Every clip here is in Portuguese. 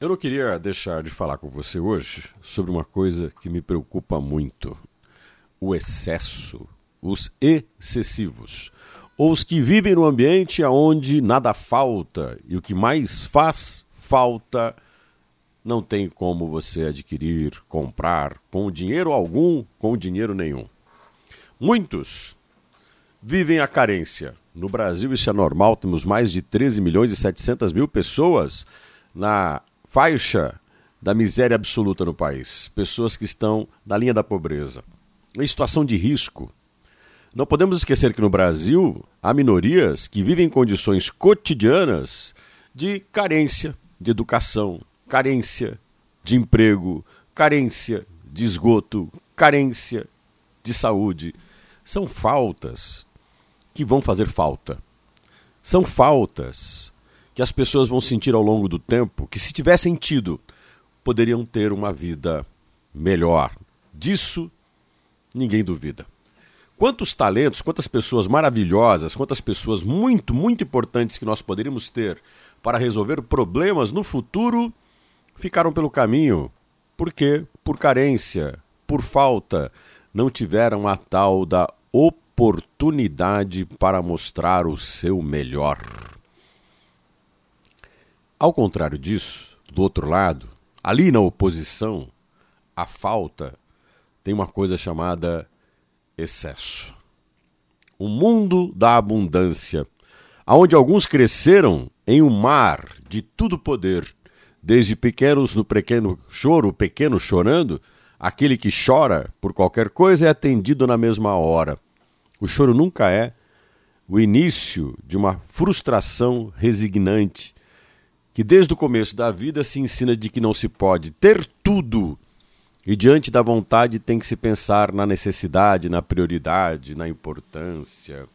Eu não queria deixar de falar com você hoje sobre uma coisa que me preocupa muito: o excesso, os excessivos, ou os que vivem no ambiente onde nada falta e o que mais faz falta não tem como você adquirir, comprar com dinheiro algum, com dinheiro nenhum. Muitos vivem a carência. No Brasil isso é normal, temos mais de 13 milhões e 700 mil pessoas na faixa da miséria absoluta no país, pessoas que estão na linha da pobreza, em situação de risco. Não podemos esquecer que no Brasil há minorias que vivem em condições cotidianas de carência de educação, carência de emprego, carência de esgoto, carência de saúde. São faltas que vão fazer falta. São faltas que as pessoas vão sentir ao longo do tempo que, se tivessem tido, poderiam ter uma vida melhor. Disso, ninguém duvida. Quantos talentos, quantas pessoas maravilhosas, quantas pessoas muito, muito importantes que nós poderíamos ter para resolver problemas no futuro ficaram pelo caminho. Por quê? Por carência, por falta, não tiveram a tal da oportunidade para mostrar o seu melhor. Ao contrário disso, do outro lado, ali na oposição, a falta tem uma coisa chamada excesso. O mundo da abundância, aonde alguns cresceram em um mar de tudo poder, desde pequenos no pequeno choro, pequeno chorando, aquele que chora por qualquer coisa é atendido na mesma hora. O choro nunca é o início de uma frustração resignante que desde o começo da vida se ensina de que não se pode ter tudo e diante da vontade tem que se pensar na necessidade, na prioridade, na importância,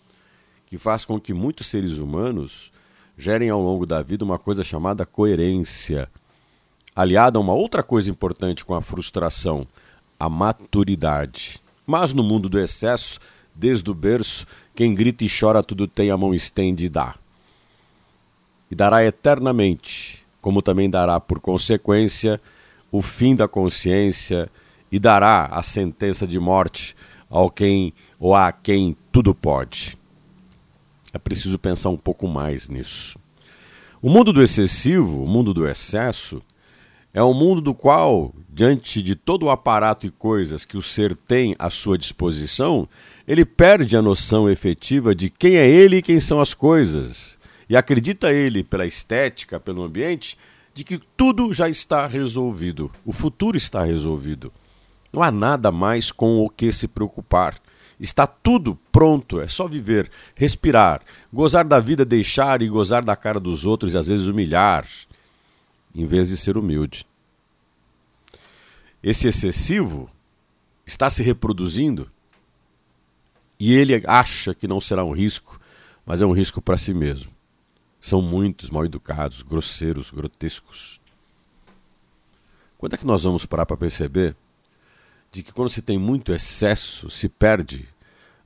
que faz com que muitos seres humanos gerem ao longo da vida uma coisa chamada coerência, aliada a uma outra coisa importante com a frustração, a maturidade. Mas no mundo do excesso, desde o berço, quem grita e chora tudo tem, a mão estende e dá e dará eternamente, como também dará por consequência o fim da consciência e dará a sentença de morte ao quem ou a quem tudo pode. É preciso pensar um pouco mais nisso. O mundo do excessivo, o mundo do excesso, é um mundo do qual, diante de todo o aparato e coisas que o ser tem à sua disposição, ele perde a noção efetiva de quem é ele e quem são as coisas. E acredita ele, pela estética, pelo ambiente, de que tudo já está resolvido, o futuro está resolvido. Não há nada mais com o que se preocupar. Está tudo pronto, é só viver, respirar, gozar da vida, deixar e gozar da cara dos outros e às vezes humilhar, em vez de ser humilde. Esse excessivo está se reproduzindo e ele acha que não será um risco, mas é um risco para si mesmo. São muitos mal educados, grosseiros, grotescos. Quando é que nós vamos parar para perceber de que quando se tem muito excesso, se perde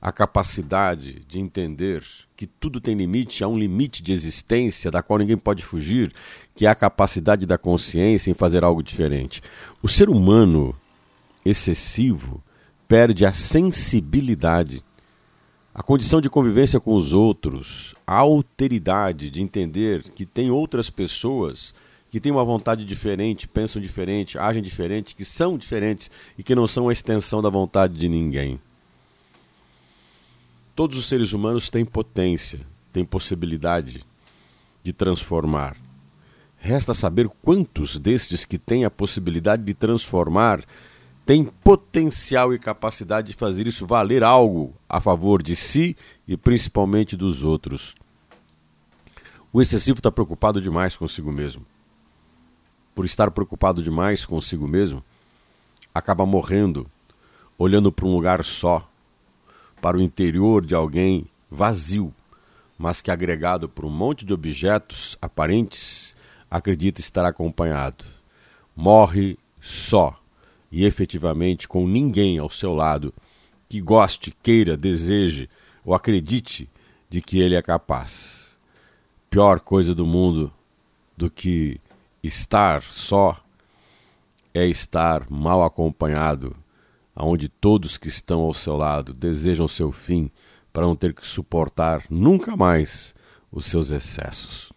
a capacidade de entender que tudo tem limite, há um limite de existência da qual ninguém pode fugir, que é a capacidade da consciência em fazer algo diferente. O ser humano excessivo perde a sensibilidade a condição de convivência com os outros, a alteridade de entender que tem outras pessoas que têm uma vontade diferente, pensam diferente, agem diferente, que são diferentes e que não são a extensão da vontade de ninguém. Todos os seres humanos têm potência, têm possibilidade de transformar. Resta saber quantos destes que têm a possibilidade de transformar tem potencial e capacidade de fazer isso valer algo a favor de si e principalmente dos outros. O excessivo está preocupado demais consigo mesmo. Por estar preocupado demais consigo mesmo, acaba morrendo, olhando para um lugar só, para o interior de alguém vazio, mas que agregado por um monte de objetos aparentes, acredita estar acompanhado. Morre só e efetivamente com ninguém ao seu lado que goste, queira, deseje ou acredite de que ele é capaz. Pior coisa do mundo do que estar só é estar mal acompanhado, aonde todos que estão ao seu lado desejam seu fim para não ter que suportar nunca mais os seus excessos.